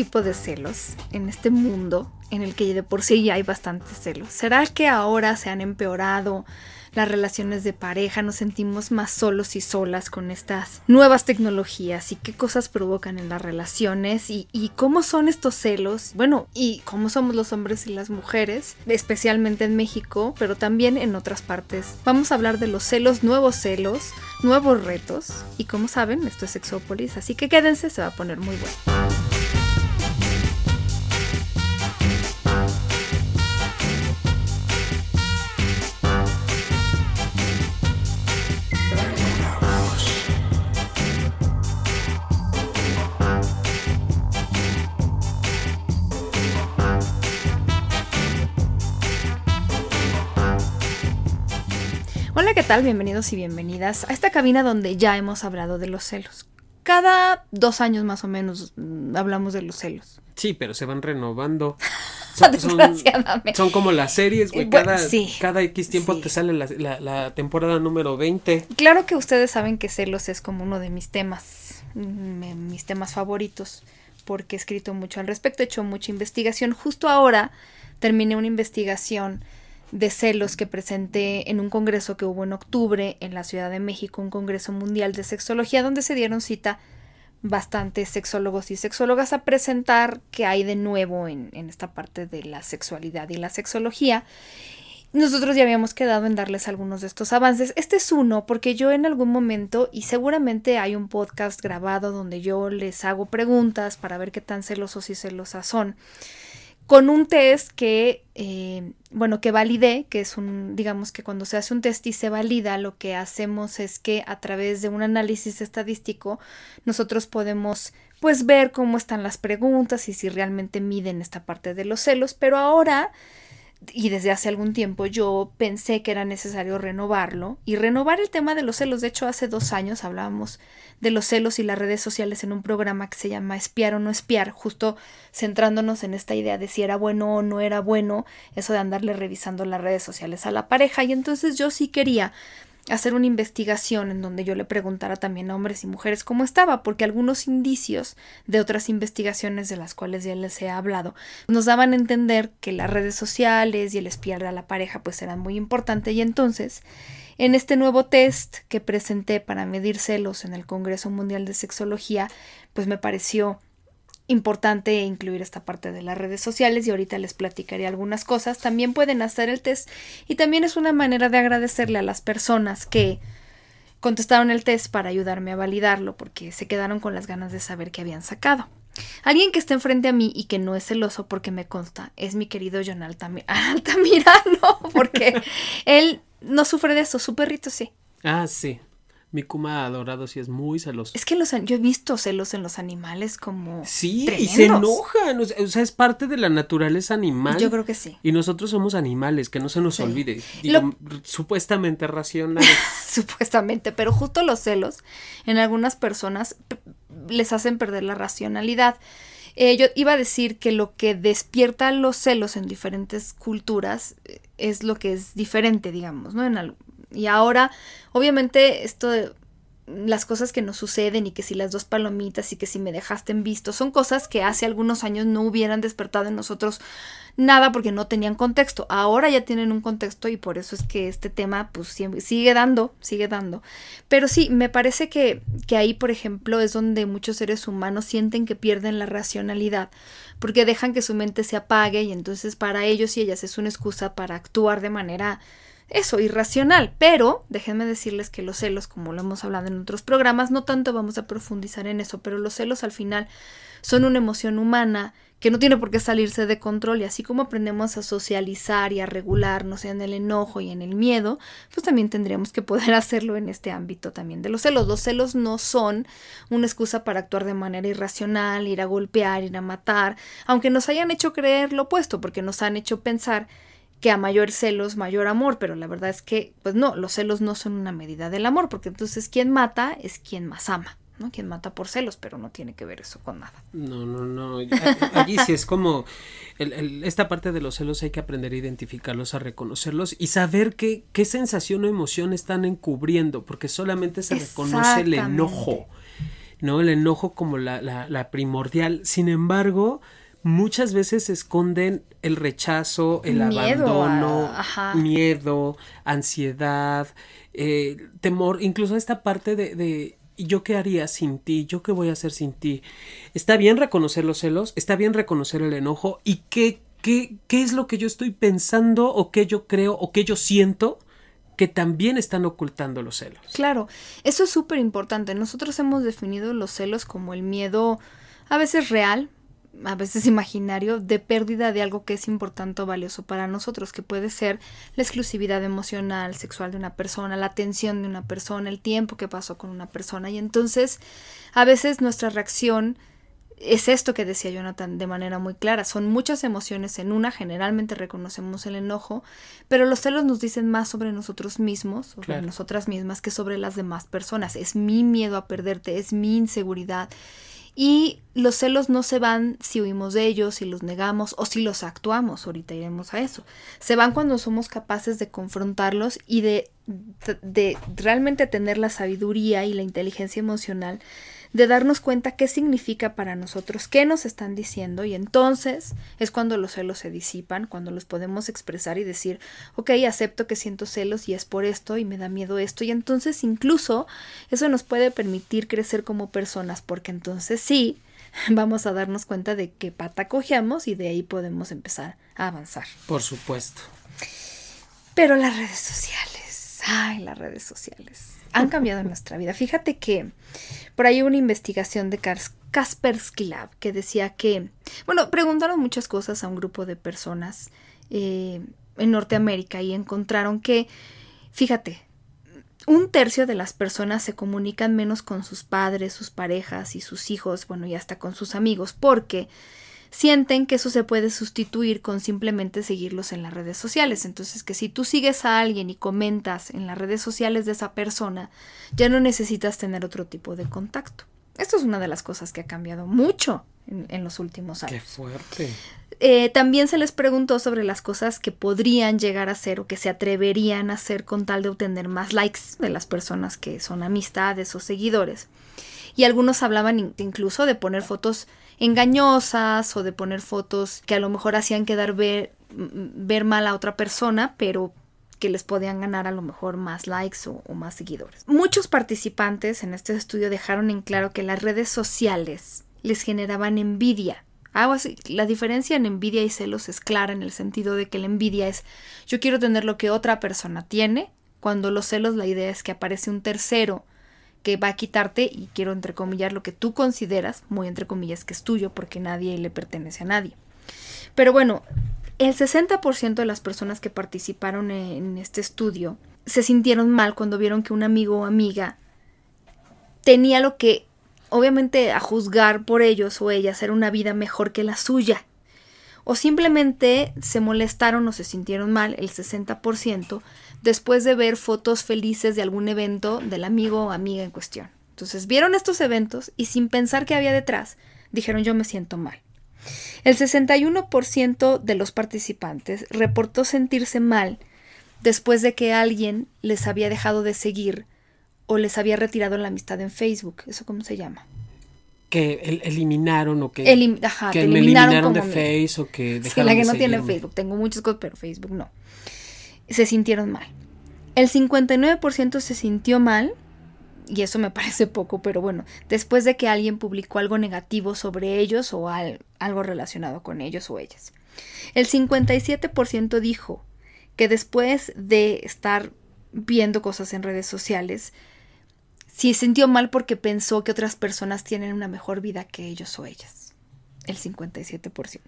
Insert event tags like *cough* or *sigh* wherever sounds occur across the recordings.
Tipo de celos en este mundo en el que de por sí ya hay bastantes celos? ¿Será que ahora se han empeorado las relaciones de pareja? ¿Nos sentimos más solos y solas con estas nuevas tecnologías? ¿Y qué cosas provocan en las relaciones? ¿Y, y cómo son estos celos? Bueno, ¿y cómo somos los hombres y las mujeres? Especialmente en México, pero también en otras partes. Vamos a hablar de los celos, nuevos celos, nuevos retos. Y como saben, esto es Sexópolis, así que quédense, se va a poner muy bueno. Hola, ¿qué tal? Bienvenidos y bienvenidas a esta cabina donde ya hemos hablado de los celos. Cada dos años más o menos mm, hablamos de los celos. Sí, pero se van renovando. *laughs* Son, son- Desgraciadamente. son como las series, güey. Eh, bueno, Cada, sí. cada X tiempo Sí. te sale la, la- la temporada número 20. Claro que ustedes saben que celos es como uno de mis temas, mm, mis temas favoritos, porque he escrito mucho al respecto, he hecho mucha investigación. Justo ahora terminé una investigación de celos que presenté en un congreso que hubo en octubre en la Ciudad de México, un congreso mundial de sexología, donde se dieron cita bastantes sexólogos y sexólogas a presentar qué hay de nuevo en, en esta parte de la sexualidad y la sexología. Nosotros ya habíamos quedado en darles algunos de estos avances. Este es uno porque yo en algún momento, y seguramente hay un podcast grabado donde yo les hago preguntas para ver qué tan celosos y celosas son, con un test que, eh, bueno, que validé, que es un, digamos que cuando se hace un test y se valida, lo que hacemos es que a través de un análisis estadístico nosotros podemos pues ver cómo están las preguntas y si realmente miden esta parte de los celos, pero ahora y desde hace algún tiempo yo pensé que era necesario renovarlo y renovar el tema de los celos. De hecho, hace dos años hablábamos de los celos y las redes sociales en un programa que se llama Espiar o no espiar, justo centrándonos en esta idea de si era bueno o no era bueno, eso de andarle revisando las redes sociales a la pareja. Y entonces yo sí quería hacer una investigación en donde yo le preguntara también a hombres y mujeres cómo estaba, porque algunos indicios de otras investigaciones de las cuales ya les he hablado nos daban a entender que las redes sociales y el espiar a la pareja pues eran muy importantes. Y entonces en este nuevo test que presenté para medir celos en el Congreso Mundial de Sexología pues me pareció importante incluir esta parte de las redes sociales y ahorita les platicaré algunas cosas. También pueden hacer el test y también es una manera de agradecerle a las personas que contestaron el test para ayudarme a validarlo porque se quedaron con las ganas de saber qué habían sacado. Alguien que está enfrente a mí y que no es celoso porque me consta es mi querido John Altami- *laughs* Altamirano porque *laughs* él no sufre de eso, su perrito sí. Ah, sí. Mi Kuma adorado sí es muy celoso. Es que los, yo he visto celos en los animales como Sí, y se enojan. O sea, es parte de la naturaleza animal. Yo creo que sí. Y nosotros somos animales, que no se nos Sí. olvide. Digo, Lo- supuestamente racionales. *laughs* supuestamente, pero justo los celos en algunas personas les hacen perder la racionalidad. Eh, yo iba a decir que lo que despierta los celos en diferentes culturas eh, es lo que es diferente, digamos, ¿no? En al- y ahora, obviamente, esto de las cosas que nos suceden y que si las dos palomitas y que si me dejaste en visto son cosas que hace algunos años no hubieran despertado en nosotros nada porque no tenían contexto. Ahora ya tienen un contexto y por eso es que este tema pues sigue dando, sigue dando. Pero sí, me parece que, que ahí, por ejemplo, es donde muchos seres humanos sienten que pierden la racionalidad porque dejan que su mente se apague y entonces para ellos y ellas es una excusa para actuar de manera eso, irracional. Pero déjenme decirles que los celos, como lo hemos hablado en otros programas, no tanto vamos a profundizar en eso, pero los celos al final son una emoción humana que no tiene por qué salirse de control y así como aprendemos a socializar y a regularnos en el enojo y en el miedo, pues también tendríamos que poder *laughs* hacerlo en este ámbito también de los celos. Los celos no son una excusa para actuar de manera irracional, ir a golpear, ir a matar, aunque nos hayan hecho creer lo opuesto, porque nos han hecho pensar que a mayor celos, mayor amor, pero la verdad es que, pues no, los celos no son una medida del amor, porque entonces quien mata es quien más ama. ¿no? Quien mata por celos, pero no tiene que ver eso con nada. No, no, no. Allí sí es como esta parte de los celos hay que aprender a identificarlos, a reconocerlos y saber qué, qué sensación o emoción están encubriendo, porque solamente se reconoce el enojo, ¿no? El enojo como la, la, la primordial. Sin embargo, muchas veces se esconden el rechazo, el abandono, miedo, ansiedad, eh, temor, incluso esta parte de yo qué haría sin ti? ¿Yo qué voy a hacer sin ti? Está bien reconocer los celos, está bien reconocer el enojo y qué, qué, qué es lo que yo estoy pensando o qué yo creo o qué yo siento que también están ocultando los celos. Claro, eso es súper importante. Nosotros hemos definido los celos como el miedo a veces real, a veces imaginario, de pérdida de algo que es importante o valioso para nosotros, que puede ser la exclusividad emocional, sexual de una persona, la atención de una persona, el tiempo que pasó con una persona. Y entonces, a veces nuestra reacción es esto que decía Jonathan de manera muy clara. Son muchas emociones en una, generalmente reconocemos el enojo, pero los celos nos dicen más sobre nosotros mismos, sobre nosotras mismas, que sobre las demás personas. Es mi miedo a perderte, es mi inseguridad y los celos no se van si huimos de ellos, si los negamos o si los actuamos. Ahorita iremos a eso. Se van cuando somos capaces de confrontarlos y de, de realmente tener la sabiduría y la inteligencia emocional de darnos cuenta qué significa para nosotros, qué nos están diciendo y entonces es cuando los celos se disipan, cuando los podemos expresar y decir, ok, acepto que siento celos y es por esto y me da miedo esto y entonces incluso eso nos puede permitir crecer como personas porque entonces sí, *laughs* vamos a darnos cuenta de qué pata cojeamos y de ahí podemos empezar a avanzar. Por supuesto. Pero las redes sociales, ay, las redes sociales han cambiado nuestra vida. Fíjate que por ahí hubo una investigación de Kaspersky Lab que decía que, bueno, preguntaron muchas cosas a un grupo de personas eh, en Norteamérica y encontraron que, fíjate, un tercio de las personas se comunican menos con sus padres, sus parejas y sus hijos, bueno, y hasta con sus amigos, porque sienten que eso se puede sustituir con simplemente seguirlos en las redes sociales. Entonces, que si tú sigues a alguien y comentas en las redes sociales de esa persona, ya no necesitas tener otro tipo de contacto. Esto es una de las cosas que ha cambiado mucho en, los últimos años. Qué fuerte. Eh, también se les preguntó sobre las cosas que podrían llegar a hacer o que se atreverían a hacer con tal de obtener más likes de las personas que son amistades o seguidores. Y algunos hablaban incluso de poner fotos engañosas o de poner fotos que a lo mejor hacían quedar ver, ver mal a otra persona, pero que les podían ganar a lo mejor más likes o, más seguidores. Muchos participantes en este estudio dejaron en claro que las redes sociales les generaban envidia. Ah, la diferencia en envidia y celos es clara en el sentido de que la envidia es yo quiero tener lo que otra persona tiene, cuando los celos la idea es que aparece un tercero que va a quitarte, y quiero entrecomillar lo que tú consideras, muy entre comillas, que es tuyo, porque nadie le pertenece a nadie. Pero bueno, el 60% de las personas que participaron en este estudio se sintieron mal cuando vieron que un amigo o amiga tenía lo que, obviamente, a juzgar por ellos o ellas, era una vida mejor que la suya. O simplemente se molestaron o se sintieron mal, el 60%, después de ver fotos felices de algún evento del amigo o amiga en cuestión. Entonces vieron estos eventos y sin pensar qué había detrás, dijeron yo me siento mal. El 61% de los participantes reportó sentirse mal después de que alguien les había dejado de seguir o les había retirado la amistad en Facebook. ¿Eso cómo se llama? Que eliminaron o que, que eliminaron, de Facebook o que dejaron la que no tiene Facebook. Tengo muchas cosas, pero Facebook no se sintieron mal. El 59% se sintió mal, y eso me *laughs* parece poco, pero bueno, después de que alguien publicó algo negativo sobre ellos o algo relacionado con ellos o ellas. El 57% dijo que después de estar viendo cosas en redes sociales, si sintió mal porque pensó que otras personas tienen una mejor vida que ellos o ellas. El 57%.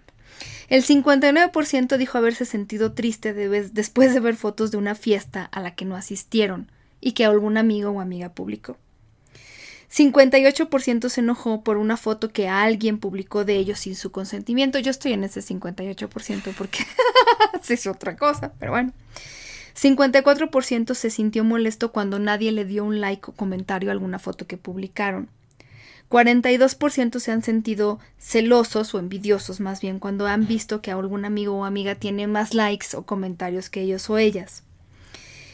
El 59% dijo haberse sentido triste después de ver fotos de una fiesta a la que no asistieron y que algún amigo o amiga publicó. 58% se enojó por una foto que alguien publicó de ellos sin su consentimiento. Yo estoy en ese 58% porque *laughs* es otra cosa, pero bueno. 54% se sintió molesto cuando nadie le dio un like o comentario a alguna foto que publicaron. 42% se han sentido celosos o envidiosos más bien cuando han visto que algún amigo o amiga tiene más likes o comentarios que ellos o ellas.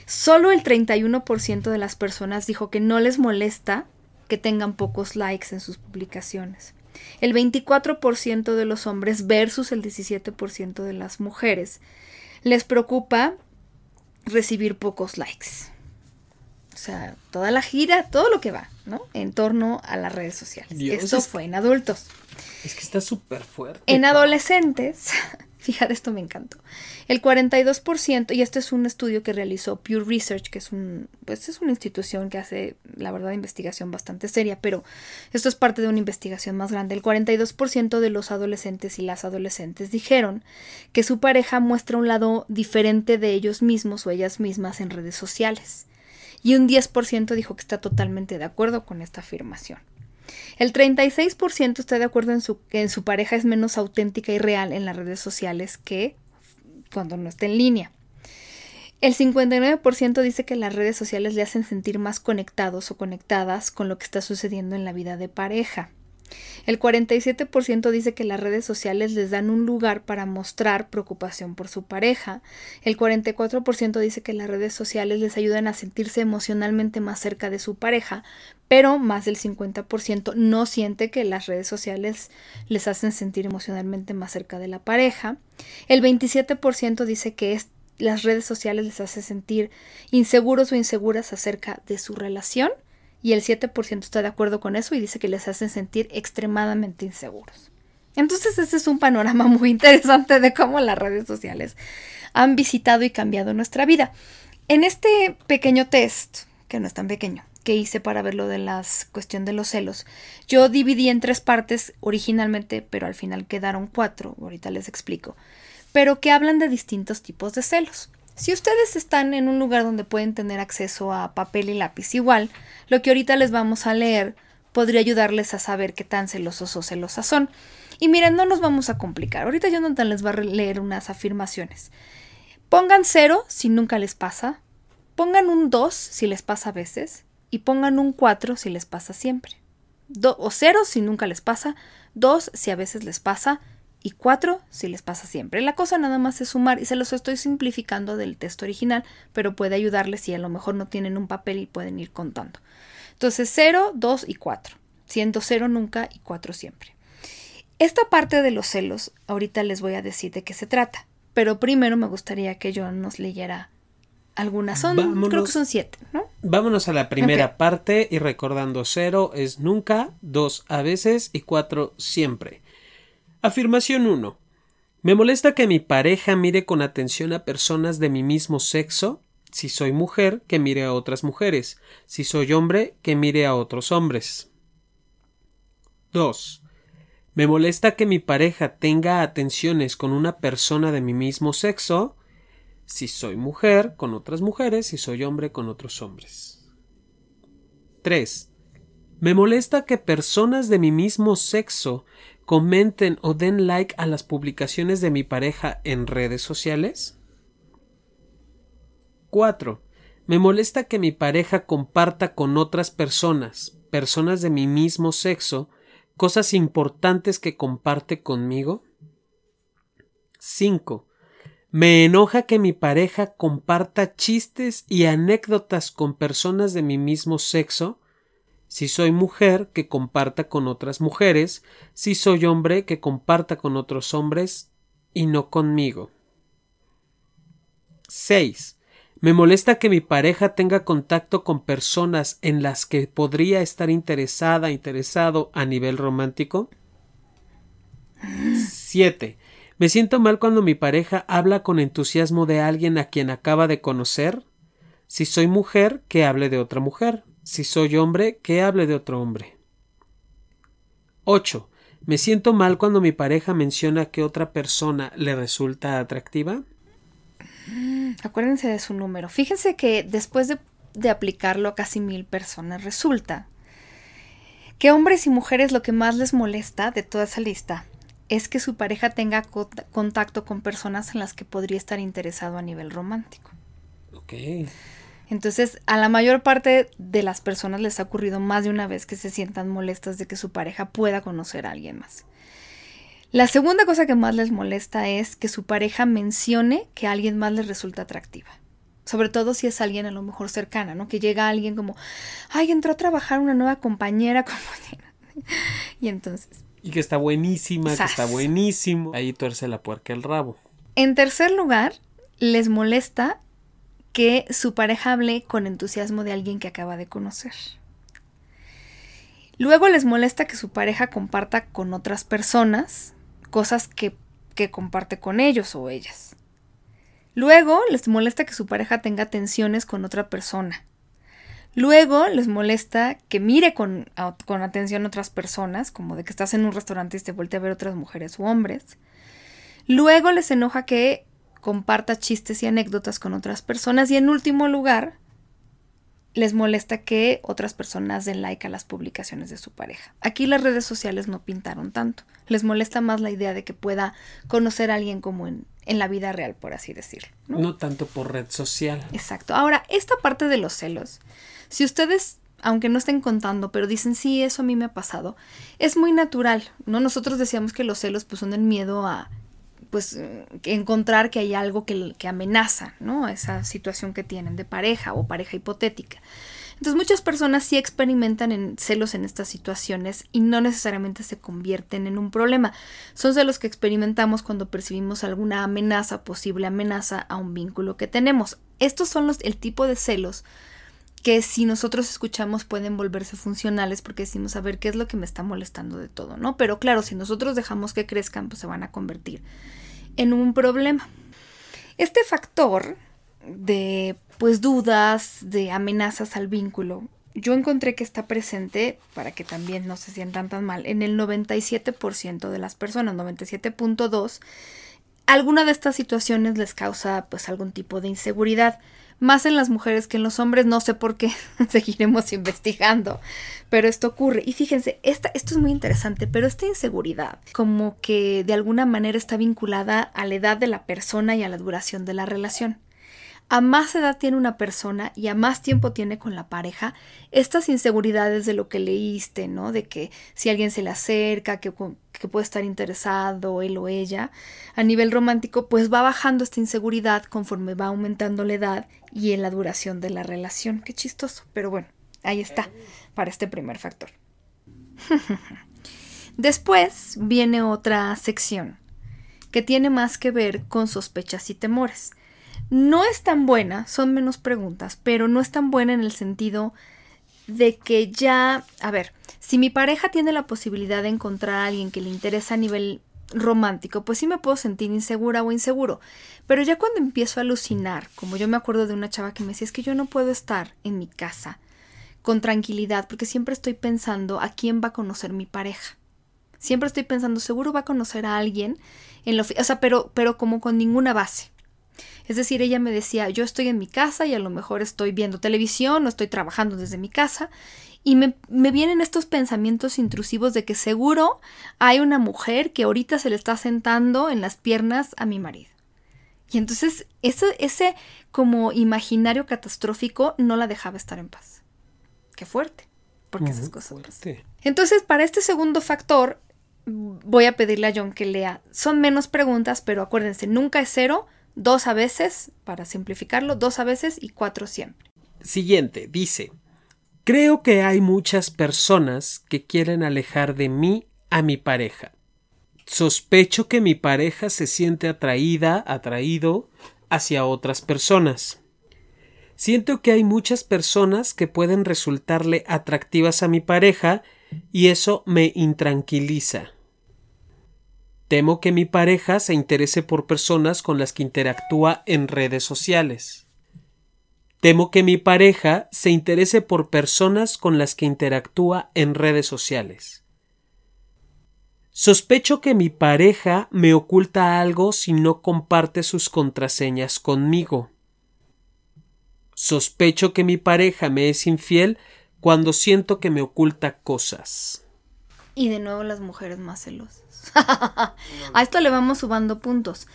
Solo el 31% de las personas dijo que no les molesta que tengan pocos likes en sus publicaciones. El 24% de los hombres versus el 17% de las mujeres les preocupa recibir pocos likes. O sea, toda la gira, todo lo que va, ¿no? En torno a las redes sociales. Esto fue en adultos. Es que está súper fuerte. En adolescentes, *laughs* fíjate, esto me encantó. El 42%, y este es un estudio que realizó Pure Research, que es un, pues es una institución que hace, la verdad, investigación bastante seria, pero esto es parte de una investigación más grande. El 42% de los adolescentes y las adolescentes dijeron que su pareja muestra un lado diferente de ellos mismos o ellas mismas en redes sociales y un 10% dijo que está totalmente de acuerdo con esta afirmación. El 36% está de acuerdo en, su, que en su pareja es menos auténtica y real en las redes sociales que cuando no está en línea. El 59% dice que las redes sociales le hacen sentir más conectados o conectadas con lo que está sucediendo en la vida de pareja. El 47% dice que las redes sociales les dan un lugar para mostrar preocupación por su pareja. El 44% dice que las redes sociales les ayudan a sentirse emocionalmente más cerca de su pareja, pero más del 50% no siente que las redes sociales les hacen sentir emocionalmente más cerca de la pareja. El 27% dice que las redes sociales les hacen sentir inseguros o inseguras acerca de su relación y el 7% está de acuerdo con eso y dice que les hacen sentir extremadamente inseguros. Entonces ese es un panorama *laughs* muy interesante de cómo las redes sociales han visitado y cambiado nuestra vida. En este pequeño test, que no es tan pequeño, que hice para ver lo de la cuestión de los celos, yo dividí en tres partes originalmente, pero al final quedaron cuatro, ahorita les explico, pero que hablan de distintos tipos de celos. Si ustedes están en un lugar donde pueden tener acceso a papel y lápiz igual, lo que ahorita les vamos a leer podría ayudarles a saber qué tan celosos o celosas son. Y miren, no nos vamos a complicar. Ahorita Jonathan les va a leer unas afirmaciones. Pongan cero si nunca les pasa. Pongan un 2 si les pasa a veces. Y pongan un 4 si les pasa siempre. o cero si nunca les pasa. 2 si a veces les pasa y 4 si les pasa siempre. La cosa nada más es sumar y se los estoy simplificando del texto original, pero puede ayudarles si a lo mejor no tienen un papel y pueden ir contando. Entonces 0, 2 y 4, siendo 0 nunca y 4 siempre. Esta parte de los celos, ahorita les voy a decir de qué se trata, pero primero me gustaría que yo nos leyera algunas. Son, creo que son 7, ¿no? Vámonos a la primera parte y recordando 0 es nunca, 2 a veces y 4 siempre. Afirmación 1. Me molesta que mi pareja mire con atención a personas de mi mismo sexo. Si soy mujer, que mire a otras mujeres. Si soy hombre, que mire a otros hombres. 2. Me molesta que mi pareja tenga atenciones con una persona de mi mismo sexo. Si soy mujer, con otras mujeres. Si soy hombre, con otros hombres. 3. Me molesta que personas de mi mismo sexo comenten o den like a las publicaciones de mi pareja en redes sociales? 4. Me molesta que mi pareja comparta con otras personas, personas de mi mismo sexo, cosas importantes que comparte conmigo. 5. Me enoja que mi pareja comparta chistes y anécdotas con personas de mi mismo sexo si soy mujer, que comparta con otras mujeres. Si soy hombre, que comparta con otros hombres y no conmigo. 6. Me molesta que mi pareja tenga contacto con personas en las que podría estar interesada, interesado a nivel romántico. 7. Me siento mal cuando mi pareja habla con entusiasmo de alguien a quien acaba de conocer. Si soy mujer, que hable de otra mujer. Si soy hombre, que hable de otro hombre. 8. Me siento mal cuando mi pareja menciona que otra persona le resulta atractiva. Acuérdense de su número. Fíjense que después de, de aplicarlo a casi mil personas, resulta que hombres y mujeres lo que más les molesta de toda esa lista es que su pareja tenga contacto con personas en las que podría estar interesado a nivel romántico. Ok. Entonces, a la mayor parte de las personas les ha ocurrido más de una vez que se sientan molestas de que su pareja pueda conocer a alguien más. La segunda cosa que más les molesta es que su pareja mencione que a alguien más les resulta atractiva. Sobre todo si es alguien a lo mejor cercana, ¿no? Que llega alguien como, ay, entró a trabajar una nueva compañera, *laughs* y entonces... Y que está buenísima, que está buenísimo. Ahí tuerce la puerca el rabo. En tercer lugar, les molesta que su pareja hable con entusiasmo de alguien que acaba de conocer. Luego les molesta que su pareja comparta con otras personas cosas que, que comparte con ellos o ellas. Luego les molesta que su pareja tenga tensiones con otra persona. Luego les molesta que mire con, con, atención otras personas, como de que estás en un restaurante y te voltea a ver otras mujeres u hombres. Luego les enoja que comparta chistes y anécdotas con otras personas. Y en último lugar, les molesta que otras personas den like a las publicaciones de su pareja. Aquí las redes sociales no pintaron tanto. Les molesta más la idea de que pueda conocer a alguien como en, en la vida real, por así decirlo. ¿no? no tanto por red social. Exacto. Ahora, esta parte de los celos, si ustedes aunque no estén contando, pero dicen, sí, eso a mí me ha pasado, es muy natural, ¿no? Nosotros decíamos que los celos pues son el miedo a pues encontrar que hay algo que, que amenaza, ¿no? Esa situación que tienen de pareja o pareja hipotética. Entonces muchas personas sí experimentan en celos en estas situaciones y no necesariamente se convierten en un problema. Son celos que experimentamos cuando percibimos alguna amenaza, posible amenaza a un vínculo que tenemos. Estos son los, el tipo de celos que si nosotros escuchamos pueden volverse funcionales porque decimos a ver qué es lo que me está molestando de todo, ¿no? Pero claro, si nosotros dejamos que crezcan, pues se van a convertir en un problema. Este factor de pues dudas, de amenazas al vínculo, yo encontré que está presente, para que también no se sientan tan mal, en el 97% de las personas, 97.2%. Alguna de estas situaciones les causa pues algún tipo de inseguridad más en las mujeres que en los hombres, no sé por qué, *laughs* seguiremos investigando, pero esto ocurre. Y fíjense, esta, esto es muy interesante, pero esta inseguridad como que de alguna manera está vinculada a la edad de la persona y a la duración de la relación a más edad tiene una persona y a más tiempo tiene con la pareja, estas inseguridades de lo que leíste, ¿no? De que si alguien se le acerca, que, que, puede estar interesado, él o ella, a nivel romántico, pues va bajando esta inseguridad conforme va aumentando la edad y en la duración de la relación. Qué chistoso, pero bueno, ahí está, para este primer factor. *laughs* Después viene otra sección que tiene más que ver con sospechas y temores. No es tan buena, son menos preguntas, pero no es tan buena en el sentido de que ya, a ver, si mi pareja tiene la posibilidad de encontrar a alguien que le interesa a nivel romántico, pues sí me puedo sentir insegura o inseguro. Pero ya cuando empiezo a alucinar, como yo me acuerdo de una chava que me decía, es que yo no puedo estar en mi casa con tranquilidad, porque siempre estoy pensando a quién va a conocer mi pareja. Siempre estoy pensando, seguro va a conocer a alguien en lo, o sea, pero, pero como con ninguna base. Es decir, ella me decía, yo estoy en mi casa y a lo mejor estoy viendo televisión o estoy trabajando desde mi casa y me, vienen estos pensamientos intrusivos de que seguro hay una mujer que ahorita se le está sentando en las piernas a mi marido. Y entonces ese, ese como imaginario catastrófico no la dejaba estar en paz. Qué fuerte, porque esas cosas pasan. Entonces, para este segundo factor, voy a pedirle a John que lea. Son menos preguntas, pero acuérdense, nunca es cero, dos a veces, para simplificarlo, dos a veces y cuatro siempre. Siguiente, dice, creo que hay muchas personas que quieren alejar de mí a mi pareja. Sospecho que mi pareja se siente atraída, atraído hacia otras personas. Siento que hay muchas personas que pueden resultarle atractivas a mi pareja y eso me intranquiliza. Temo que mi pareja se interese por personas con las que interactúa en redes sociales. Temo que mi pareja se interese por personas con las que interactúa en redes sociales. Sospecho que mi pareja me oculta algo si no comparte sus contraseñas conmigo. Sospecho que mi pareja me es infiel cuando siento que me oculta cosas. Y de nuevo las mujeres más celosas. *laughs* A esto le vamos subando puntos.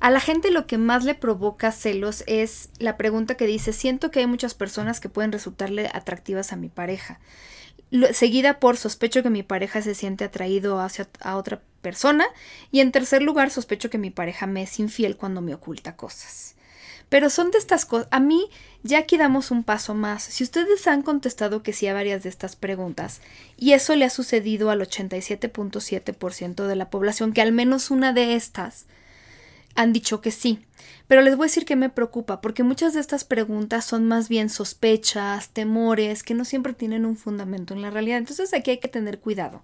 A la gente lo que más le provoca celos es la pregunta que dice, siento que hay muchas personas que pueden resultarle atractivas a mi pareja. seguida por sospecho que mi pareja se siente atraído hacia a otra persona. Y en tercer lugar, sospecho que mi pareja me es infiel cuando me oculta cosas. Pero son de estas cosas. A mí, ya aquí damos un paso más. Si ustedes han contestado que sí a varias de estas preguntas, y eso le ha sucedido al 87.7% de la población, que al menos una de estas han dicho que sí. Pero les voy a decir que me preocupa, porque muchas de estas preguntas son más bien sospechas, temores, que no siempre tienen un fundamento en la realidad. Entonces aquí hay que tener cuidado,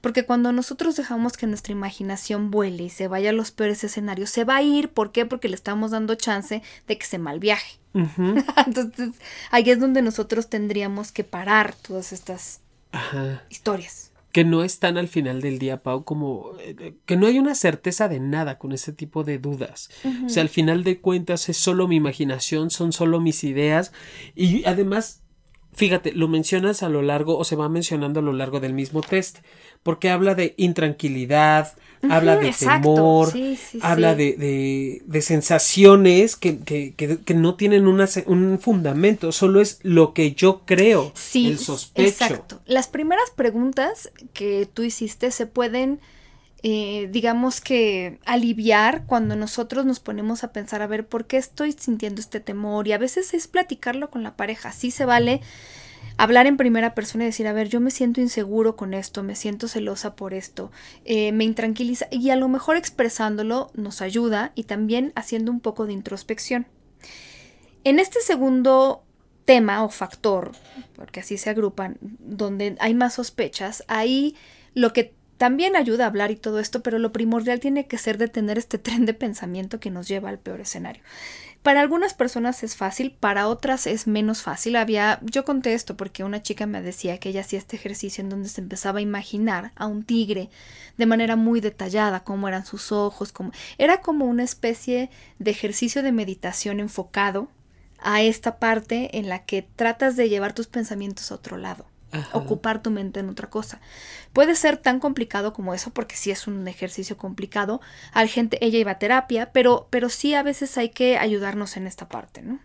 porque cuando nosotros dejamos que nuestra imaginación vuele y se vaya a los peores escenarios, se va a ir. ¿Por qué? Porque le estamos dando chance de que se mal viaje. *laughs* Entonces ahí es donde nosotros tendríamos que parar todas estas historias que no están al final del día, Pau, como eh, que no hay una certeza de nada con ese tipo de dudas. O sea, al final de cuentas es solo mi imaginación, son solo mis ideas y además, fíjate, lo mencionas a lo largo o se va mencionando a lo largo del mismo test, porque habla de intranquilidad, habla de temor, habla de, de, sensaciones que, que, que, no tienen una, un fundamento, solo es lo que yo creo, sí, el sospecho. Exacto. Las primeras preguntas que tú hiciste se pueden, eh, digamos que, aliviar cuando nosotros nos ponemos a pensar, a ver, ¿por qué estoy sintiendo este temor? Y a veces es platicarlo con la pareja, sí se vale hablar en primera persona y decir, a ver, yo me siento inseguro con esto, me siento celosa por esto, eh, me intranquiliza y a lo mejor expresándolo nos ayuda y también haciendo un poco de introspección. En este segundo tema o factor, porque así se agrupan, donde hay más sospechas, ahí lo que también ayuda a hablar y todo esto, pero lo primordial tiene que ser detener este *laughs* tren de pensamiento que nos lleva al peor escenario. Para algunas personas es fácil, para otras es menos fácil. Había, yo conté esto porque una chica me decía que ella hacía este ejercicio en donde se empezaba a imaginar a un tigre de manera muy detallada, cómo eran sus ojos, como era como una especie de ejercicio de meditación enfocado a esta parte en la que tratas de llevar tus pensamientos a otro lado ocupar tu mente en otra cosa. Puede ser tan complicado como eso, porque sí es un ejercicio complicado. Al gente, ella iba a terapia, pero, pero sí a veces hay que ayudarnos en esta parte, ¿no?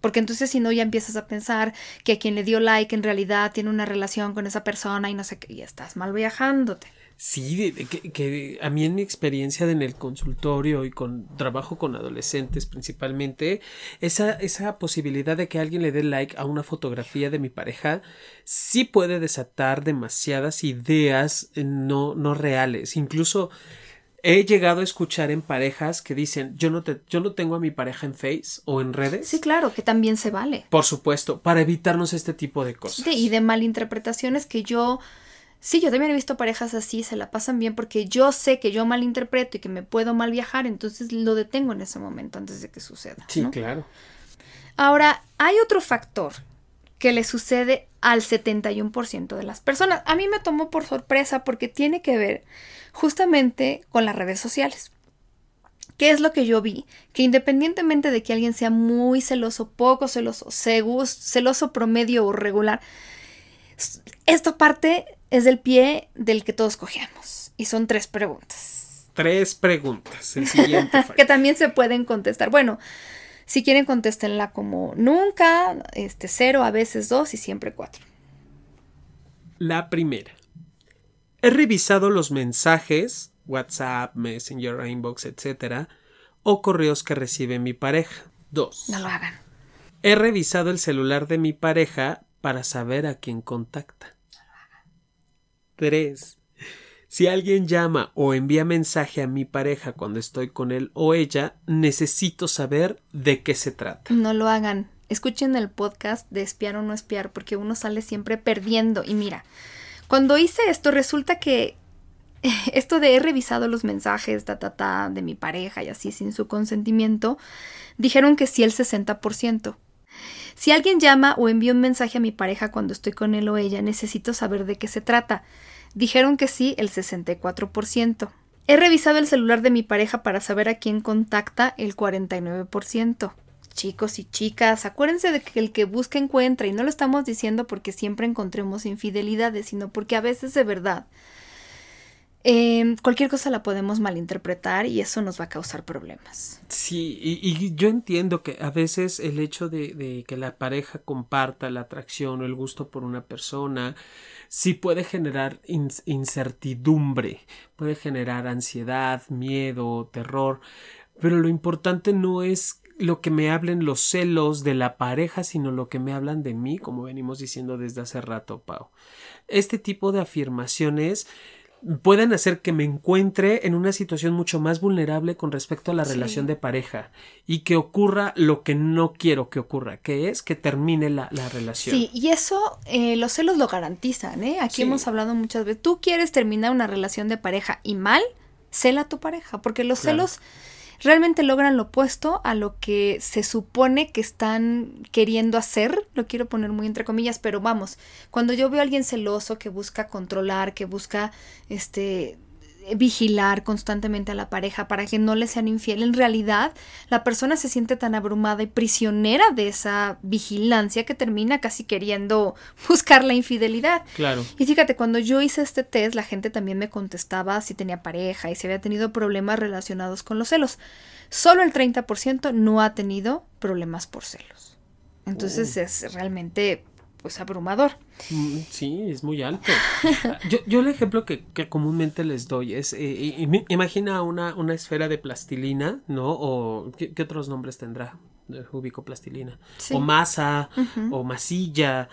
Porque entonces si no ya empiezas a pensar que a quien le dio like en realidad tiene una relación con esa persona y no sé qué, y estás mal viajándote. Sí, que, a mí en mi experiencia en el consultorio y con trabajo con adolescentes principalmente, esa, esa posibilidad de que alguien le dé like a una fotografía de mi pareja sí puede desatar demasiadas ideas eh, no, no reales. Incluso he llegado a escuchar en parejas que dicen yo no te, yo no tengo a mi pareja en Face o en redes. Sí, claro, que también se vale. Por supuesto, para evitarnos este tipo de cosas. y de malinterpretaciones que yo Sí, yo también he visto parejas así, se la pasan bien porque yo sé que yo malinterpreto y que me puedo mal viajar, entonces lo detengo en ese momento antes de que suceda. Sí, claro. Ahora, hay otro factor que le sucede al 71% de las personas. A mí me tomó por sorpresa porque tiene que ver justamente con las redes sociales. ¿Qué es lo que yo vi? Que independientemente de que alguien sea muy celoso, poco celoso, celoso promedio o regular, esta parte es del pie del que todos cogemos. Y son tres preguntas. Tres preguntas. El siguiente. *laughs* que también se pueden contestar. Bueno, si quieren contéstenla como nunca, este cero, a veces dos y siempre cuatro. La primera. He revisado los mensajes, WhatsApp, Messenger, Inbox, etc. o correos que recibe mi pareja. Dos. No lo hagan. He revisado el celular de mi pareja para saber a quién contacta. 3. Si alguien llama o envía mensaje a mi pareja cuando estoy con él o ella, necesito saber de qué se trata. No lo hagan. Escuchen el podcast de espiar o no espiar, porque uno sale siempre perdiendo. Y mira, cuando hice esto, resulta que *laughs* esto de he revisado los mensajes ta, ta, ta, de mi pareja y así sin su consentimiento, dijeron que sí el 60%. Si alguien llama o envía un mensaje a mi pareja cuando estoy con él o ella, necesito saber de qué se trata. Dijeron que sí el 64%. He revisado el celular de mi pareja para saber a quién contacta el 49%. Chicos y chicas, acuérdense de que el que busca encuentra y no lo estamos diciendo porque siempre encontremos infidelidades, sino porque a veces de verdad eh, cualquier cosa la podemos malinterpretar y eso nos va a causar problemas. Sí, y, yo entiendo que a veces el hecho de, que la pareja comparta la atracción o el gusto por una persona sí puede generar in incertidumbre, puede generar ansiedad, miedo, terror, pero lo importante no es lo que me hablen los celos de la pareja, sino lo que me hablan de mí, como venimos diciendo desde hace rato, Pau. Este tipo de afirmaciones pueden hacer que me encuentre en una situación mucho más vulnerable con respecto a la sí. relación de pareja y que ocurra lo que no quiero que ocurra, que es que termine la, la relación. Sí, y eso eh, los celos lo garantizan, ¿eh? Aquí sí. hemos hablado muchas veces, tú quieres terminar una relación de pareja y mal, cela a tu pareja, porque los claro. celos realmente logran lo opuesto a lo que se supone que están queriendo hacer, lo quiero poner muy entre comillas, pero vamos, cuando yo veo a alguien celoso que busca controlar, que busca este vigilar constantemente a la pareja para que no le sean infiel. En realidad, la persona se siente tan abrumada y prisionera de esa vigilancia que termina casi queriendo *laughs* buscar la infidelidad. Claro. Y fíjate, cuando yo hice este test, la gente también me contestaba si tenía pareja y si había tenido problemas relacionados con los celos. Solo el 30% no ha tenido problemas por celos. Entonces uh. es realmente pues abrumador. Sí, es muy alto. *laughs* Yo, yo el ejemplo que, que, comúnmente les doy es, eh, imagina una, una esfera de plastilina, ¿no? O ¿qué, qué otros nombres tendrá? Ubico plastilina. Sí. O masa, uh -huh. o masilla.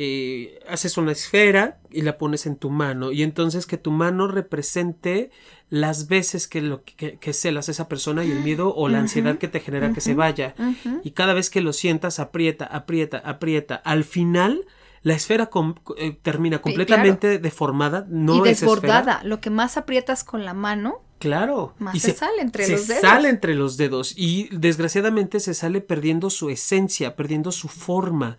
Eh, haces una esfera y la pones en tu mano y entonces que tu mano represente las veces que lo que, que celas a esa persona y el miedo o la uh -huh. ansiedad que te genera uh -huh. que se vaya uh -huh. y cada vez que lo sientas aprieta aprieta aprieta al final la esfera com eh, termina completamente claro. deformada no y desbordada lo que más aprietas con la mano Claro. Más y se, se, sale entre se los dedos. sale entre los dedos y desgraciadamente se sale perdiendo su esencia, perdiendo su forma.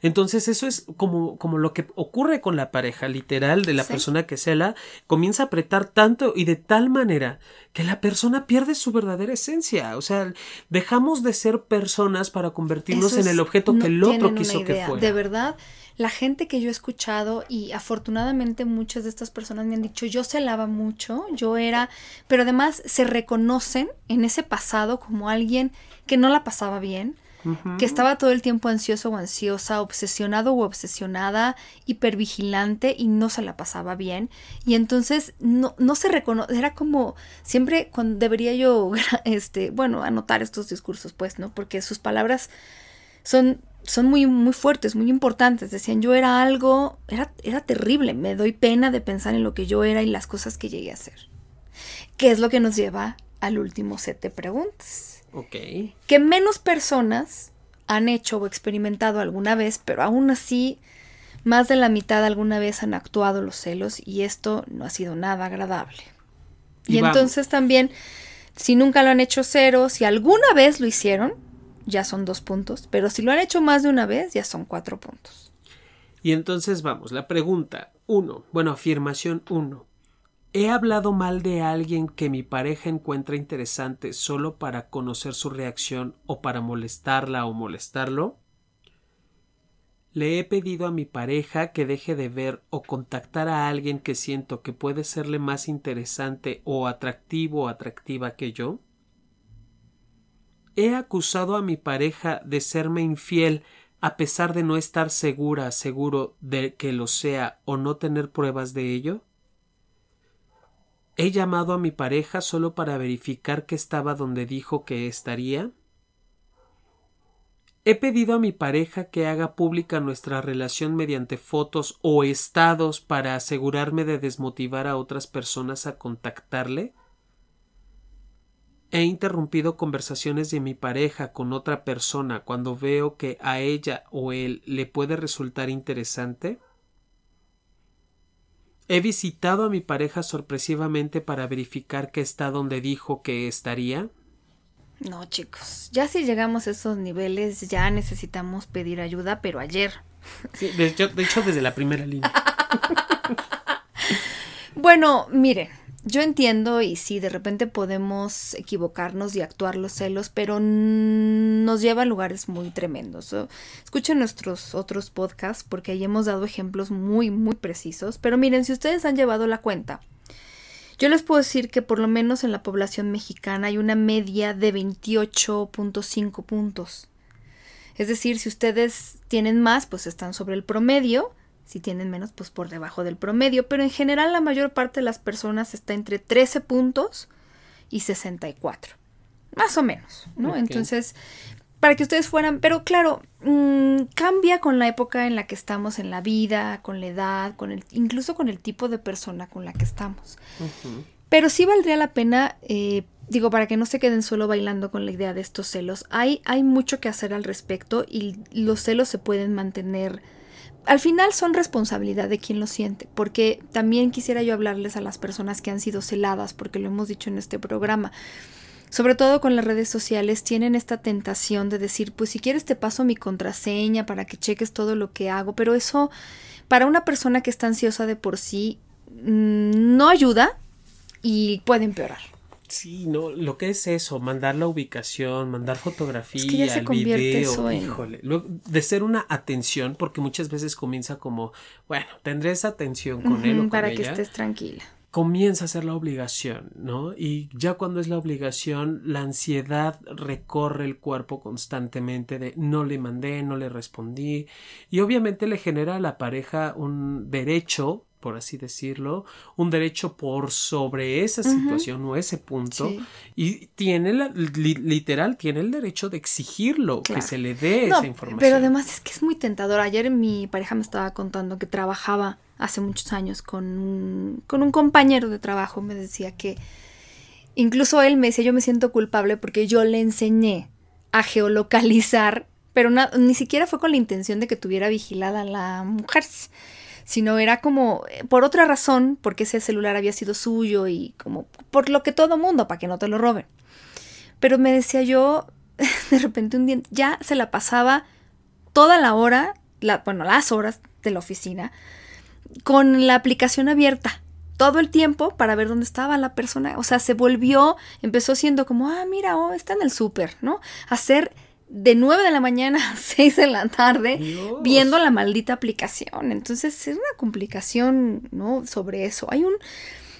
Entonces eso es como, como lo que ocurre con la pareja literal de la sí. persona que cela, comienza a apretar tanto y de tal manera que la persona pierde su verdadera esencia. O sea, dejamos de ser personas para convertirnos es, en el objeto que el otro quiso que fuera. De verdad la gente que yo he escuchado y afortunadamente muchas de estas personas me han dicho yo celaba mucho, yo era, pero además se reconocen en ese pasado como alguien que no la pasaba bien, uh -huh. que estaba todo el tiempo ansioso o ansiosa, obsesionado o obsesionada, hipervigilante y no se la pasaba bien. Y entonces no, no se reconoce, era como siempre cuando debería yo, *laughs* este, bueno, anotar estos discursos, pues, ¿no? Porque sus palabras son son muy, muy fuertes, muy importantes. Decían, yo era algo, era, era terrible, me doy pena de pensar en lo que yo era y las cosas que llegué a hacer. ¿Qué es lo que nos lleva al último set de preguntas? Ok. Que menos personas han hecho o experimentado alguna vez, pero aún así más de la mitad alguna vez han actuado los celos y esto no ha sido nada agradable. Y, y entonces también, si nunca lo han hecho cero, si alguna vez lo hicieron, ya son dos puntos, pero si lo han hecho más de una vez, ya son cuatro puntos. Y entonces vamos, la pregunta uno, bueno, afirmación uno. ¿He hablado mal de alguien que mi pareja encuentra interesante solo para conocer su reacción o para molestarla o molestarlo? ¿Le he pedido a mi pareja que deje de ver o contactar a alguien que siento que puede serle más interesante o atractivo o atractiva que yo? He acusado a mi pareja de serme infiel a pesar de no estar segura, seguro de que lo sea o no tener pruebas de ello? ¿He llamado a mi pareja solo para verificar que estaba donde dijo que estaría? ¿He pedido a mi pareja que haga pública nuestra relación mediante fotos o estados para asegurarme de desmotivar a otras personas a contactarle? He interrumpido conversaciones de mi pareja con otra persona cuando veo que a ella o él le puede resultar interesante. He visitado a mi pareja sorpresivamente para verificar que está donde dijo que estaría. No, chicos, ya si llegamos a esos niveles ya necesitamos pedir ayuda, pero ayer. Sí, de, hecho, de hecho desde la primera línea. *laughs* bueno, miren, yo entiendo y sí, de repente podemos equivocarnos y actuar los celos, pero nos lleva a lugares muy tremendos. Escuchen nuestros otros podcasts porque ahí hemos dado ejemplos muy, muy precisos. Pero miren, si ustedes han llevado la cuenta, yo les puedo decir que por lo menos en la población mexicana hay una media de 28.5 puntos. Es decir, si ustedes tienen más, pues están sobre el promedio si tienen menos, pues por debajo del promedio. Pero en general la mayor parte de las personas está entre 13 puntos y 64. Más o menos, ¿no? Entonces, para que ustedes fueran, pero claro, mm, cambia con la época en la que estamos en la vida, con la edad, con el, incluso con el tipo de persona con la que estamos. Pero sí valdría la pena, eh, digo, para que no se queden solo bailando con la idea de estos celos. Hay, hay mucho que hacer al respecto y los celos se pueden mantener al final son responsabilidad de quien lo siente, porque también quisiera yo hablarles a las personas que han sido celadas, porque lo hemos dicho en este programa. Sobre todo con las redes sociales tienen esta tentación de decir, pues si quieres te paso mi contraseña para que cheques todo lo que hago, pero eso para una persona que está ansiosa de por sí mm, no ayuda y puede empeorar. Sí, no, lo que es eso, mandar la ubicación, mandar fotografía, el video, híjole, de ser una atención, porque muchas veces comienza como, bueno, tendré esa atención con él o con para que estés tranquila. Comienza a ser la obligación, ¿no? Y ya cuando es la obligación, la ansiedad recorre el cuerpo constantemente de no le mandé, no le respondí, y obviamente le genera a la pareja un derecho por así decirlo, un derecho por sobre esa situación o ese punto y tiene la, literal tiene el derecho de exigirlo, que se le dé esa información. Pero además es que es muy tentador. Ayer mi pareja me estaba contando que trabajaba hace muchos años con, con un compañero de trabajo, me decía que incluso él me decía, yo me siento culpable porque yo le enseñé a geolocalizar, pero ni siquiera fue con la intención de que tuviera vigilada a la mujer sino era como eh, por otra razón, porque ese celular había sido suyo y como por lo que todo mundo, para que no te lo roben. Pero me decía yo, *laughs* de repente un día, ya se la pasaba toda la hora, bueno, las horas de la oficina, con la aplicación abierta todo el tiempo para ver dónde estaba la persona. O sea, se volvió, empezó siendo como, ah, mira, oh, está en el súper, ¿no? Hacer de 9 de la mañana a *laughs* 6 de la tarde viendo la maldita aplicación. Entonces es una complicación, ¿no? Sobre eso. Hay un,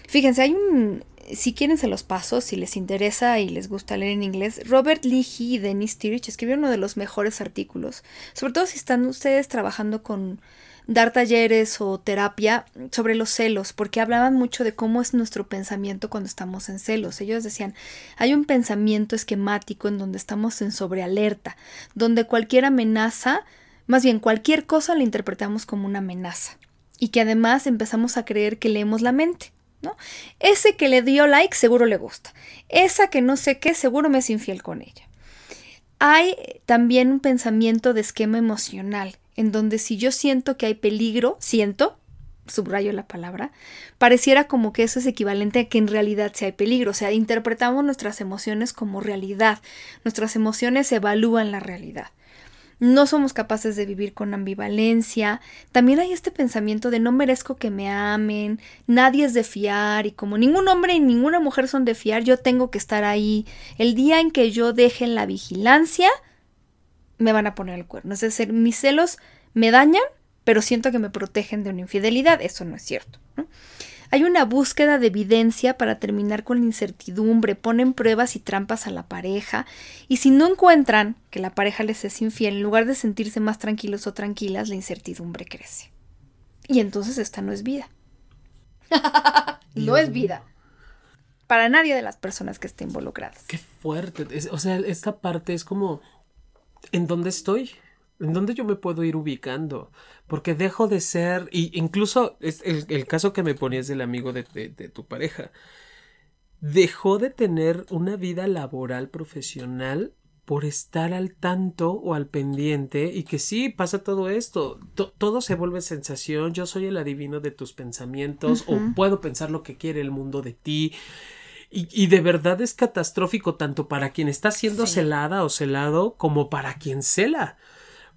fíjense, hay un, si quieren se los paso, si les interesa y les gusta leer en inglés, Robert Lee y Dennis Tirich escribieron uno de los mejores artículos, sobre todo si están ustedes trabajando con dar talleres o terapia sobre los celos, porque hablaban mucho de cómo es nuestro pensamiento cuando estamos en celos. Ellos decían, hay un pensamiento esquemático en donde estamos en sobrealerta, donde cualquier amenaza, más bien cualquier cosa la interpretamos como una amenaza, y que además empezamos a creer que leemos la mente. ¿No? Ese que le dio like seguro le gusta. Esa que no sé qué seguro me es infiel con ella. Hay también un pensamiento de esquema emocional en donde si yo siento que hay peligro, siento, subrayo la palabra, pareciera como que eso es equivalente a que en realidad si hay peligro, o sea, interpretamos nuestras emociones como realidad, nuestras emociones evalúan la realidad. No somos capaces de vivir con ambivalencia. También hay este pensamiento de no merezco que me amen, nadie es de fiar y como ningún hombre y ninguna mujer son de fiar, yo tengo que estar ahí. El día en que yo deje la vigilancia, me van a poner el cuerno. Es decir, mis celos me dañan, pero siento que me protegen de una infidelidad. Eso no es cierto. Hay una búsqueda de evidencia para terminar con la incertidumbre, ponen pruebas y trampas a la pareja, y si no encuentran que la pareja les es infiel, en lugar de sentirse más tranquilos o tranquilas, la incertidumbre crece. Y entonces esta no es vida. *laughs* no es vida. Para nadie de las personas que estén involucradas. Qué fuerte. o sea, esta parte es como en dónde estoy, en dónde yo me puedo ir ubicando, porque dejo de ser, y incluso es el, caso que me ponías del amigo de, tu pareja, dejó de tener una vida laboral profesional por estar al tanto o al pendiente y que sí pasa todo esto, todo se vuelve sensación, yo soy el adivino de tus pensamientos o puedo pensar lo que quiere el mundo de ti. Y, de verdad es catastrófico tanto para quien está siendo celada o celado como para quien cela.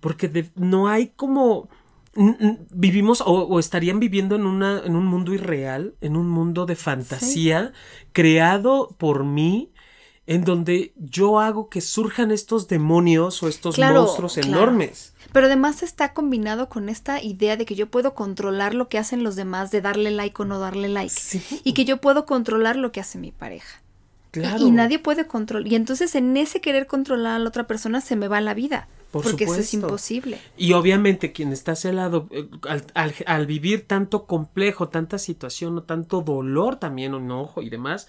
Porque no hay como vivimos o, estarían viviendo en, una, en un mundo irreal, en un mundo de fantasía creado por mí en donde yo hago que surjan estos demonios o estos monstruos enormes. Pero además está combinado con esta idea de que yo puedo controlar lo que hacen los demás, de darle like o no darle like. Y que yo puedo controlar lo que hace mi pareja. Claro. Y, nadie puede controlar. Y entonces en ese querer controlar a la otra persona se me va la vida. porque eso es imposible. Y obviamente quien está celado, eh, al, al, vivir tanto complejo, tanta situación o tanto dolor también, enojo y demás,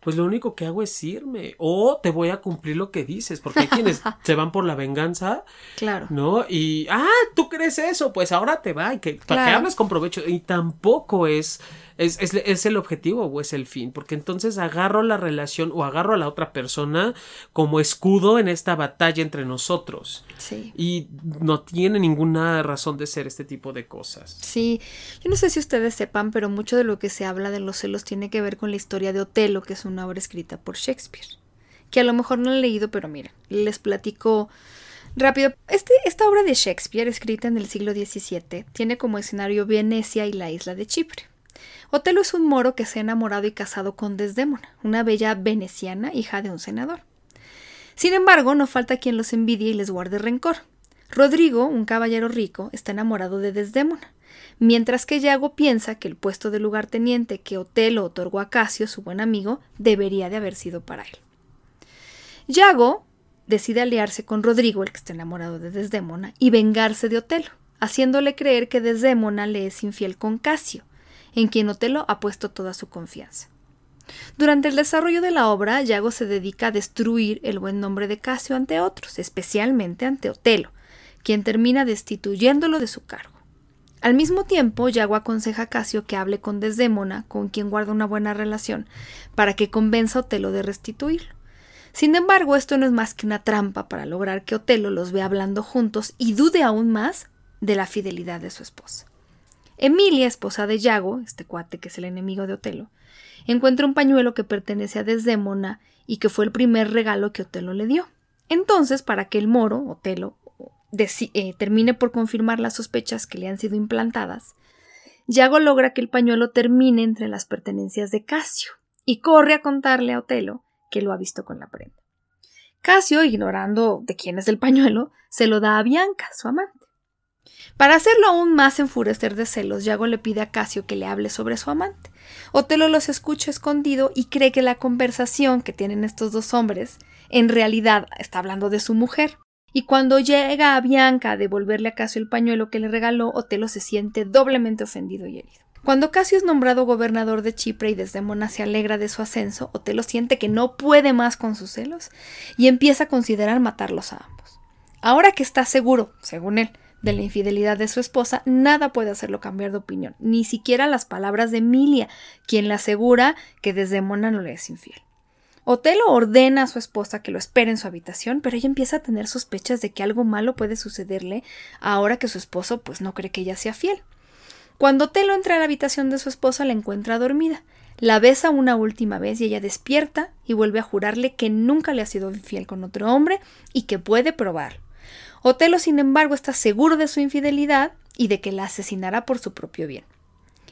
pues lo único que hago es irme o te voy a cumplir lo que dices, porque hay quienes *laughs* se van por la venganza, claro, ¿no? Y, ah, tú crees eso, pues ahora te va, y que, para que hables con provecho, y tampoco es es, es, el objetivo o es el fin, porque entonces agarro la relación o agarro a la otra persona como escudo en esta batalla entre nosotros. Sí. Y no tiene ninguna razón de ser este tipo de cosas. Sí, yo no sé si ustedes sepan, pero mucho de lo que se habla de los celos tiene que ver con la historia de Otelo, que es una obra escrita por Shakespeare. Que a lo mejor no he leído, pero miren, les platico rápido. Este, esta obra de Shakespeare, escrita en el siglo XVII, tiene como escenario Venecia y la isla de Chipre. Otelo es un moro que se ha enamorado y casado con Desdémona, una bella veneciana, hija de un senador. Sin embargo, no falta quien los envidie y les guarde rencor. Rodrigo, un caballero rico, está enamorado de Desdémona, mientras que Yago piensa que el puesto de lugarteniente que Otelo otorgó a Casio, su buen amigo, debería de haber sido para él. Yago decide aliarse con Rodrigo, el que está enamorado de Desdémona, y vengarse de Otelo, haciéndole creer que Desdémona le es infiel con Casio, en quien Otelo ha puesto toda su confianza. Durante el desarrollo de la obra, Yago se dedica a destruir el buen nombre de Casio ante otros, especialmente ante Otelo, quien termina destituyéndolo de su cargo. Al mismo tiempo, Yago aconseja a Casio que hable con Desdémona, con quien guarda una buena relación, para que convenza a Otelo de restituirlo. Sin embargo, esto no es más que una trampa para lograr que Otelo los vea hablando juntos y dude aún más de la fidelidad de su esposa. Emilia, esposa de Yago, este cuate que es el enemigo de Otelo, encuentra un pañuelo que pertenece a Desdémona y que fue el primer regalo que Otelo le dio. Entonces, para que el moro, Otelo, eh, termine por confirmar las sospechas que le han sido implantadas, Yago logra que el pañuelo termine entre las pertenencias de Casio y corre a contarle a Otelo que lo ha visto con la prenda. Casio, ignorando de quién es el pañuelo, se lo da a Bianca, su amante. Para hacerlo aún más enfurecer de celos, Yago le pide a Casio que le hable sobre su amante. Otelo los escucha escondido y cree que la conversación que tienen estos dos hombres en realidad está hablando de su mujer. Y cuando llega a Bianca a devolverle a Casio el pañuelo que le regaló, Otelo se siente doblemente ofendido y herido. Cuando Casio es nombrado gobernador de Chipre y Desdemona se alegra de su ascenso, Otelo siente que no puede más con sus celos y empieza a considerar matarlos a ambos. Ahora que está seguro, según él, de la infidelidad de su esposa, nada puede hacerlo cambiar de opinión, ni siquiera las palabras de Emilia, quien le asegura que desde Mona no le es infiel. Otelo ordena a su esposa que lo espere en su habitación, pero ella empieza a tener sospechas de que algo malo puede sucederle ahora que su esposo pues no cree que ella sea fiel. Cuando Otelo entra a la habitación de su esposa la encuentra dormida. La besa una última vez y ella despierta y vuelve a jurarle que nunca le ha sido infiel con otro hombre y que puede probarlo. Otelo, sin embargo, está seguro de su infidelidad y de que la asesinará por su propio bien.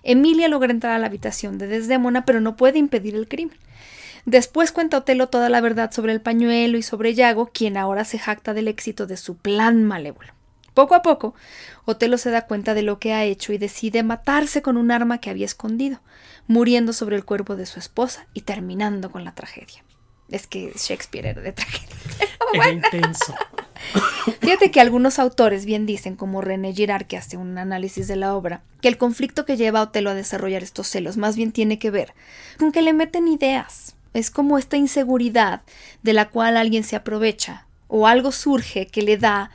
Emilia logra entrar a la habitación de Desdémona, pero no puede impedir el crimen. Después cuenta Otelo toda la verdad sobre el pañuelo y sobre Yago, quien ahora se jacta del éxito de su plan malévolo. Poco a poco, Otelo se da cuenta de lo que ha hecho y decide matarse con un arma que había escondido, muriendo sobre el cuerpo de su esposa y terminando con la tragedia. Es que Shakespeare era de tragedia. *laughs* Era intenso. *coughs* Fíjate que algunos autores bien dicen, como René Girard, que hace un análisis de la obra, que el conflicto que lleva a Otelo a desarrollar estos celos más bien tiene que ver con que le meten ideas. Es como esta inseguridad de la cual alguien se aprovecha o algo surge que le da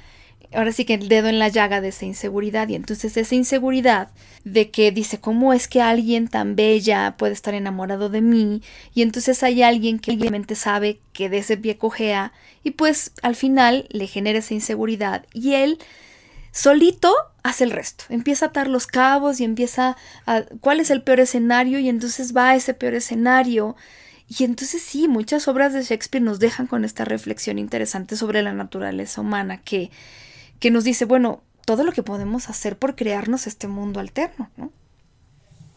ahora sí que el dedo en la llaga de esa inseguridad y entonces esa inseguridad de que dice cómo es que alguien tan bella puede estar enamorado de mí y entonces hay alguien que obviamente sabe que de ese pie cojea y pues al final le genera esa inseguridad y él solito hace el resto, empieza a atar los cabos y empieza a cuál es el peor escenario y entonces va a ese peor escenario. Y entonces sí, muchas obras de Shakespeare nos dejan con esta reflexión interesante sobre la naturaleza humana que, que nos dice, bueno, todo lo que podemos hacer por crearnos este mundo alterno, ¿no?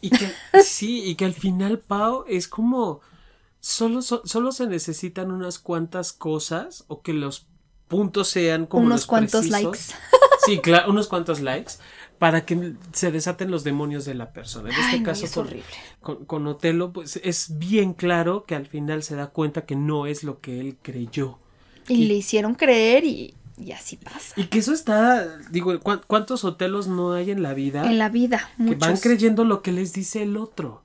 Y que *laughs* sí, y que al final, Pau, es como solo, solo se necesitan unas cuantas cosas o que los puntos sean como unos cuantos likes. *laughs* Sí, claro, unos cuantos likes para que se desaten los demonios de la persona. En este caso, es horrible. Con, con, Otelo, pues es bien claro que al final se da cuenta que no es lo que él creyó. Y, le hicieron creer y, y, así pasa. Y que eso está, digo, ¿cuántos Otelos no hay en la vida? En la vida, muchos. Que van creyendo lo que les dice el otro.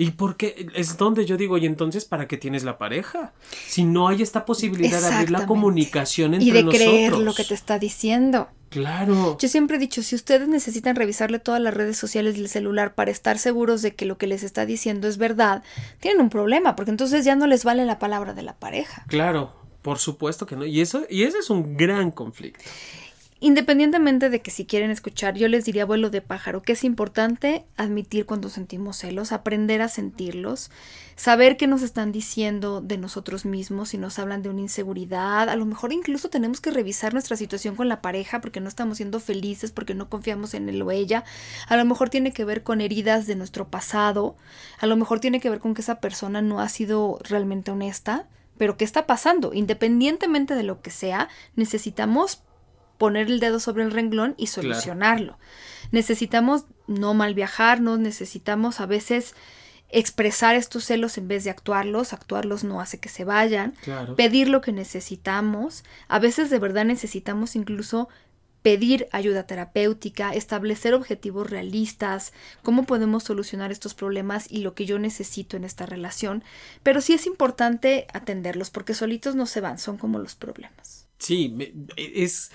¿Y por qué? Es donde yo digo, y entonces, ¿para qué tienes la pareja? Si no hay esta posibilidad de abrir la comunicación entre nosotros. Y de nosotros. creer lo que te está diciendo. Claro. Yo siempre he dicho, si ustedes necesitan revisarle todas las redes sociales del celular para estar seguros de que lo que les está diciendo es verdad, tienen un problema, porque entonces ya no les vale la palabra de la pareja. Claro, por supuesto que no. Y eso, y ese es un gran conflicto. Independientemente de que si quieren escuchar, yo les diría vuelo de pájaro, que es importante admitir cuando sentimos celos, aprender a sentirlos, saber qué nos están diciendo de nosotros mismos, si nos hablan de una inseguridad, a lo mejor incluso tenemos que revisar nuestra situación con la pareja porque no estamos siendo felices, porque no confiamos en él o ella, a lo mejor tiene que ver con heridas de nuestro pasado, a lo mejor tiene que ver con que esa persona no ha sido realmente honesta, pero ¿qué está pasando? Independientemente de lo que sea, necesitamos poner el dedo sobre el renglón y solucionarlo. Claro. Necesitamos no mal viajarnos, necesitamos a veces expresar estos celos en vez de actuarlos, actuarlos no hace que se vayan, claro. pedir lo que necesitamos, a veces de verdad necesitamos incluso pedir ayuda terapéutica, establecer objetivos realistas, cómo podemos solucionar estos problemas y lo que yo necesito en esta relación, pero sí es importante atenderlos porque solitos no se van, son como los problemas. Sí, es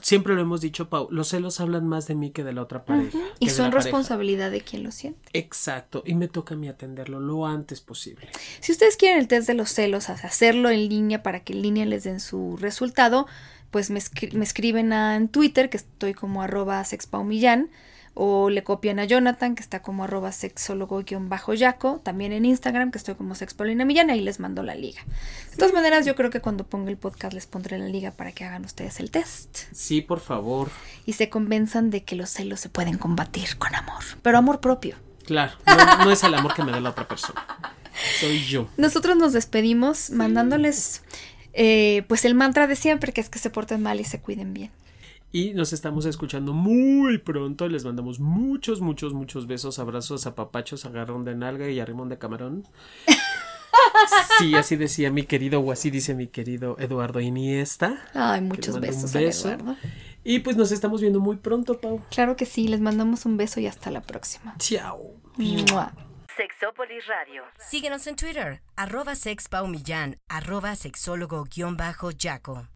siempre lo hemos dicho, Pau, los celos hablan más de mí que de la otra pareja. Uh -huh. Y son responsabilidad pareja. de quien lo siente. Exacto, y me toca a mí atenderlo lo antes posible. Si ustedes quieren el test de los celos, hacerlo en línea para que en línea les den su resultado, pues me, escri me escriben a, en Twitter, que estoy como arroba sexpaumillán, o le copian a Jonathan, que está como arroba sexólogo-yaco, también en Instagram, que estoy como sexpaulina millán, ahí les mando la liga. De todas maneras, yo creo que cuando ponga el podcast les pondré la liga para que hagan ustedes el test. Sí, por favor. Y se convenzan de que los celos se pueden combatir con amor, pero amor propio. Claro, no, no es el amor que me da la otra persona, soy yo. Nosotros nos despedimos sí. mandándoles eh, pues el mantra de siempre, que es que se porten mal y se cuiden bien. Y nos estamos escuchando muy pronto. Les mandamos muchos, muchos, muchos besos, abrazos, apapachos, agarrón de nalga y arrimón de camarón. *laughs* Sí, así decía mi querido, o así dice mi querido Eduardo Iniesta. Ay, muchos besos, beso. Eduardo. Y pues nos estamos viendo muy pronto, Pau. Claro que sí, les mandamos un beso y hasta la próxima. Chao. Mua. Sexópolis Radio. Síguenos en Twitter, arroba sexpaumillán, arroba sexólogo-yaco.